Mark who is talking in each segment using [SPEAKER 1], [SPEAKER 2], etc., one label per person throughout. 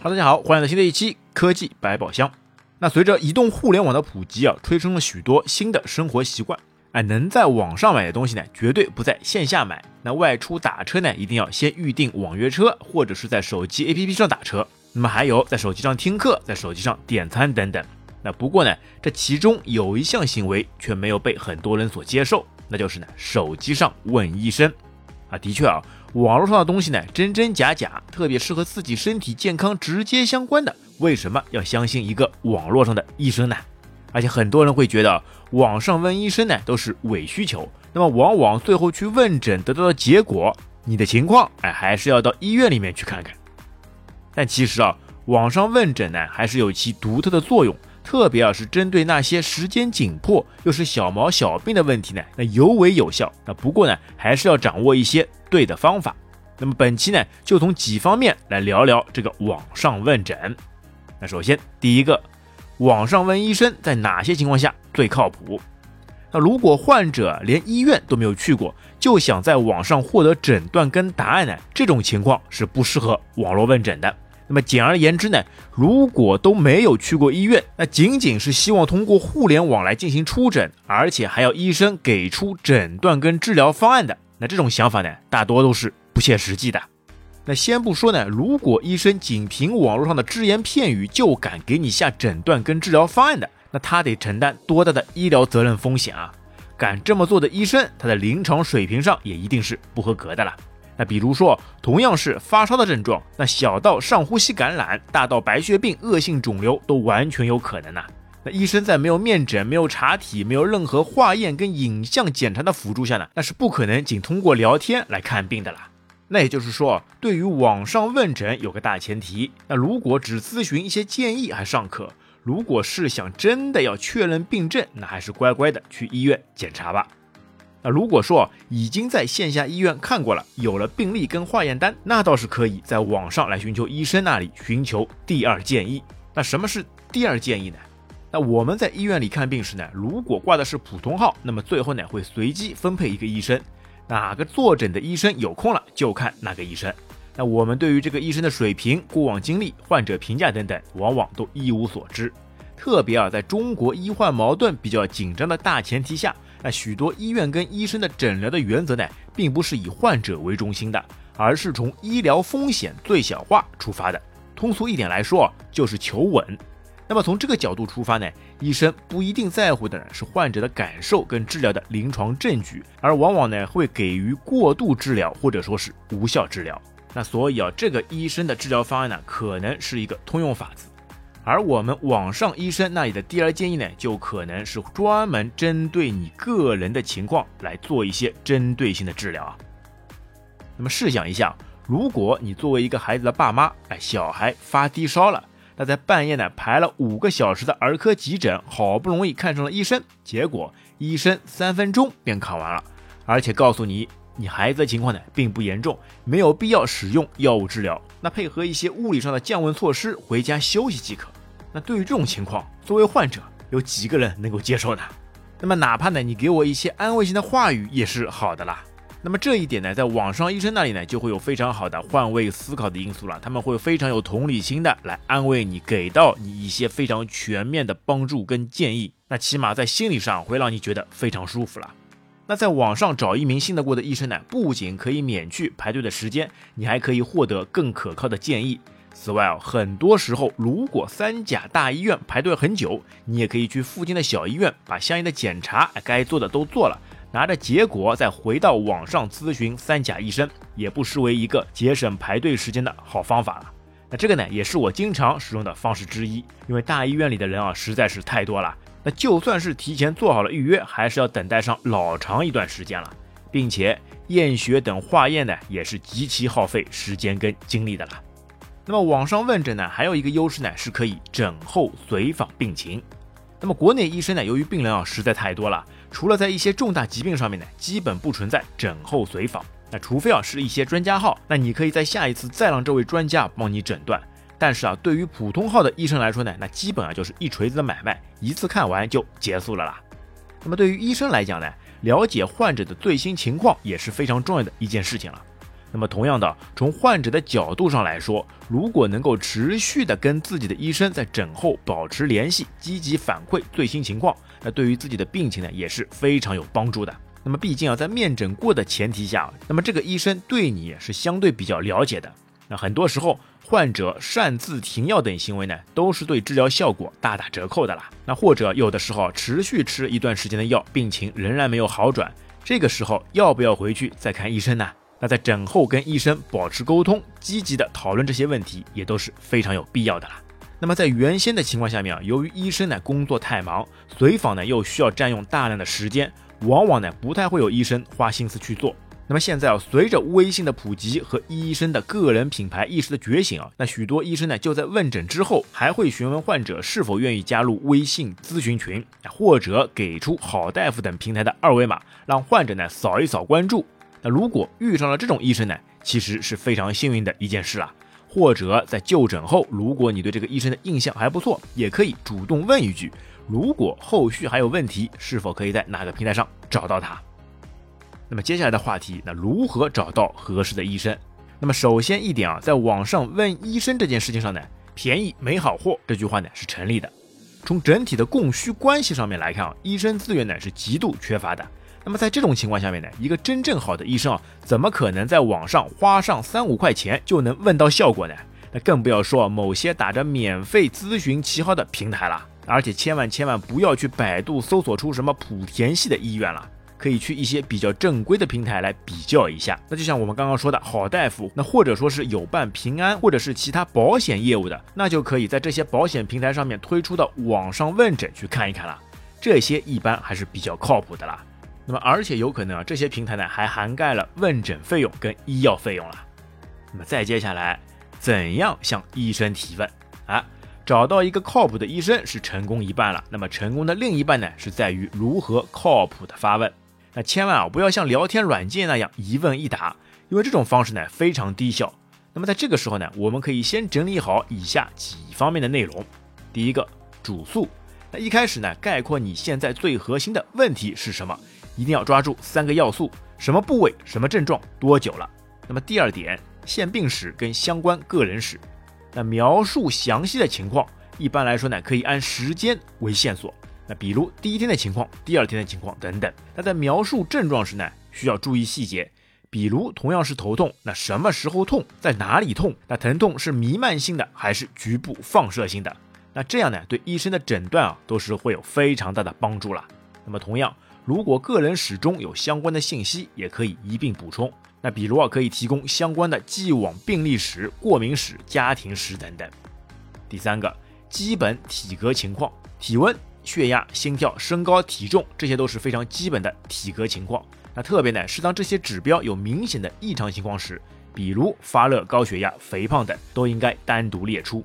[SPEAKER 1] 哈喽，大家好，欢迎来到新的一期科技百宝箱。那随着移动互联网的普及啊，催生了许多新的生活习惯。哎，能在网上买的东西呢，绝对不在线下买。那外出打车呢，一定要先预定网约车，或者是在手机 APP 上打车。那么还有在手机上听课，在手机上点餐等等。那不过呢，这其中有一项行为却没有被很多人所接受，那就是呢，手机上问医生。啊，的确啊，网络上的东西呢，真真假假，特别是和自己身体健康直接相关的，为什么要相信一个网络上的医生呢？而且很多人会觉得网上问医生呢都是伪需求，那么往往最后去问诊得到的结果，你的情况哎还是要到医院里面去看看。但其实啊，网上问诊呢还是有其独特的作用，特别啊是针对那些时间紧迫又是小毛小病的问题呢，那尤为有效。那不过呢，还是要掌握一些对的方法。那么本期呢就从几方面来聊聊这个网上问诊。那首先第一个。网上问医生在哪些情况下最靠谱？那如果患者连医院都没有去过，就想在网上获得诊断跟答案呢？这种情况是不适合网络问诊的。那么简而言之呢，如果都没有去过医院，那仅仅是希望通过互联网来进行出诊，而且还要医生给出诊断跟治疗方案的，那这种想法呢，大多都是不切实际的。那先不说呢，如果医生仅凭网络上的只言片语就敢给你下诊断跟治疗方案的，那他得承担多大的医疗责任风险啊！敢这么做的医生，他的临床水平上也一定是不合格的了。那比如说，同样是发烧的症状，那小到上呼吸感染，大到白血病、恶性肿瘤，都完全有可能呐。医生在没有面诊、没有查体、没有任何化验跟影像检查的辅助下呢，那是不可能仅通过聊天来看病的啦。那也就是说，对于网上问诊有个大前提，那如果只咨询一些建议还尚可；如果是想真的要确认病症，那还是乖乖的去医院检查吧。那如果说已经在线下医院看过了，有了病历跟化验单，那倒是可以在网上来寻求医生那里寻求第二建议。那什么是第二建议呢？那我们在医院里看病时呢，如果挂的是普通号，那么最后呢会随机分配一个医生。哪个坐诊的医生有空了就看哪个医生。那我们对于这个医生的水平、过往经历、患者评价等等，往往都一无所知。特别啊，在中国医患矛盾比较紧张的大前提下，那许多医院跟医生的诊疗的原则呢，并不是以患者为中心的，而是从医疗风险最小化出发的。通俗一点来说，就是求稳。那么从这个角度出发呢，医生不一定在乎的是患者的感受跟治疗的临床证据，而往往呢会给予过度治疗或者说是无效治疗。那所以啊，这个医生的治疗方案呢，可能是一个通用法子，而我们网上医生那里的第二建议呢，就可能是专门针对你个人的情况来做一些针对性的治疗啊。那么试想一下，如果你作为一个孩子的爸妈，哎，小孩发低烧了。他在半夜呢排了五个小时的儿科急诊，好不容易看上了医生，结果医生三分钟便看完了，而且告诉你，你孩子的情况呢并不严重，没有必要使用药物治疗，那配合一些物理上的降温措施，回家休息即可。那对于这种情况，作为患者，有几个人能够接受呢？那么哪怕呢你给我一些安慰性的话语也是好的啦。那么这一点呢，在网上医生那里呢，就会有非常好的换位思考的因素了。他们会非常有同理心的来安慰你，给到你一些非常全面的帮助跟建议。那起码在心理上会让你觉得非常舒服了。那在网上找一名信得过的医生呢，不仅可以免去排队的时间，你还可以获得更可靠的建议。此外哦，很多时候如果三甲大医院排队很久，你也可以去附近的小医院，把相应的检查该做的都做了。拿着结果再回到网上咨询三甲医生，也不失为一个节省排队时间的好方法了。那这个呢，也是我经常使用的方式之一。因为大医院里的人啊，实在是太多了。那就算是提前做好了预约，还是要等待上老长一段时间了，并且验血等化验呢，也是极其耗费时间跟精力的了。那么网上问诊呢，还有一个优势呢，是可以诊后随访病情。那么国内医生呢，由于病人啊实在太多了。除了在一些重大疾病上面呢，基本不存在诊后随访。那除非啊是一些专家号，那你可以在下一次再让这位专家帮你诊断。但是啊，对于普通号的医生来说呢，那基本啊就是一锤子的买卖，一次看完就结束了啦。那么对于医生来讲呢，了解患者的最新情况也是非常重要的一件事情了。那么同样的，从患者的角度上来说，如果能够持续的跟自己的医生在诊后保持联系，积极反馈最新情况，那对于自己的病情呢也是非常有帮助的。那么毕竟啊，在面诊过的前提下，那么这个医生对你是相对比较了解的。那很多时候，患者擅自停药等行为呢，都是对治疗效果大打折扣的啦。那或者有的时候持续吃一段时间的药，病情仍然没有好转，这个时候要不要回去再看医生呢？那在诊后跟医生保持沟通，积极的讨论这些问题，也都是非常有必要的啦。那么在原先的情况下面啊，由于医生呢工作太忙，随访呢又需要占用大量的时间，往往呢不太会有医生花心思去做。那么现在啊，随着微信的普及和医生的个人品牌意识的觉醒啊，那许多医生呢就在问诊之后，还会询问患者是否愿意加入微信咨询群，或者给出好大夫等平台的二维码，让患者呢扫一扫关注。那如果遇上了这种医生呢，其实是非常幸运的一件事了。或者在就诊后，如果你对这个医生的印象还不错，也可以主动问一句：如果后续还有问题，是否可以在哪个平台上找到他？那么接下来的话题，那如何找到合适的医生？那么首先一点啊，在网上问医生这件事情上呢，便宜没好货这句话呢是成立的。从整体的供需关系上面来看啊，医生资源呢是极度缺乏的。那么在这种情况下面呢，一个真正好的医生啊，怎么可能在网上花上三五块钱就能问到效果呢？那更不要说某些打着免费咨询旗号的平台了。而且千万千万不要去百度搜索出什么莆田系的医院了，可以去一些比较正规的平台来比较一下。那就像我们刚刚说的好大夫，那或者说是有办平安或者是其他保险业务的，那就可以在这些保险平台上面推出的网上问诊去看一看了。这些一般还是比较靠谱的啦。那么，而且有可能啊，这些平台呢还涵盖了问诊费用跟医药费用了。那么再接下来，怎样向医生提问啊？找到一个靠谱的医生是成功一半了。那么成功的另一半呢，是在于如何靠谱的发问。那千万啊，不要像聊天软件那样一问一答，因为这种方式呢非常低效。那么在这个时候呢，我们可以先整理好以下几方面的内容。第一个，主诉。那一开始呢，概括你现在最核心的问题是什么？一定要抓住三个要素：什么部位、什么症状、多久了。那么第二点，现病史跟相关个人史。那描述详细的情况，一般来说呢，可以按时间为线索。那比如第一天的情况、第二天的情况等等。那在描述症状时呢，需要注意细节，比如同样是头痛，那什么时候痛，在哪里痛？那疼痛是弥漫性的还是局部放射性的？那这样呢，对医生的诊断啊，都是会有非常大的帮助了。那么同样。如果个人史中有相关的信息，也可以一并补充。那比如啊，可以提供相关的既往病历史、过敏史、家庭史等等。第三个，基本体格情况，体温、血压、心跳、身高、体重，这些都是非常基本的体格情况。那特别呢，是当这些指标有明显的异常情况时，比如发热、高血压、肥胖等，都应该单独列出。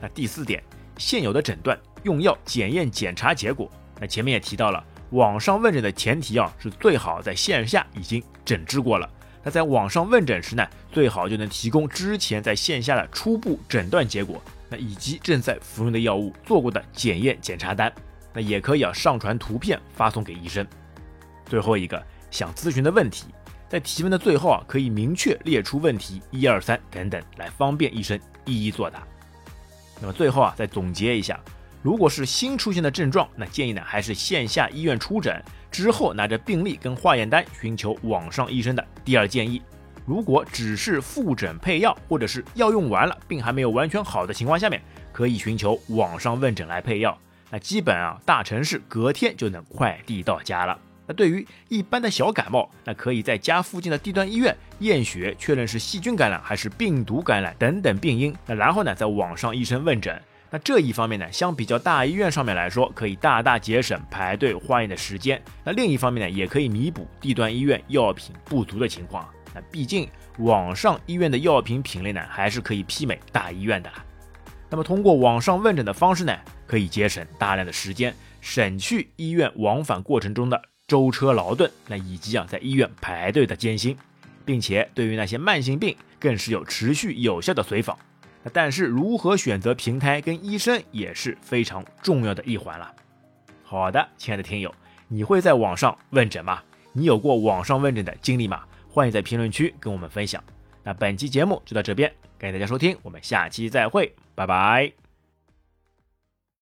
[SPEAKER 1] 那第四点，现有的诊断、用药、检验、检查结果。那前面也提到了。网上问诊的前提啊，是最好在线下已经诊治过了。那在网上问诊时呢，最好就能提供之前在线下的初步诊断结果，那以及正在服用的药物做过的检验检查单。那也可以啊，上传图片发送给医生。最后一个想咨询的问题，在提问的最后啊，可以明确列出问题一二三等等，来方便医生一一作答。那么最后啊，再总结一下。如果是新出现的症状，那建议呢还是线下医院出诊之后拿着病历跟化验单寻求网上医生的第二建议。如果只是复诊配药，或者是药用完了病还没有完全好的情况下面，可以寻求网上问诊来配药。那基本啊大城市隔天就能快递到家了。那对于一般的小感冒，那可以在家附近的地段医院验血确认是细菌感染还是病毒感染等等病因。那然后呢在网上医生问诊。那这一方面呢，相比较大医院上面来说，可以大大节省排队化验的时间。那另一方面呢，也可以弥补地段医院药品不足的情况。那毕竟网上医院的药品品类呢，还是可以媲美大医院的。那么通过网上问诊的方式呢，可以节省大量的时间，省去医院往返过程中的舟车劳顿，那以及啊在医院排队的艰辛，并且对于那些慢性病，更是有持续有效的随访。那但是如何选择平台跟医生也是非常重要的一环了。好的，亲爱的听友，你会在网上问诊吗？你有过网上问诊的经历吗？欢迎在评论区跟我们分享。那本期节目就到这边，感谢大家收听，我们下期再会，拜拜。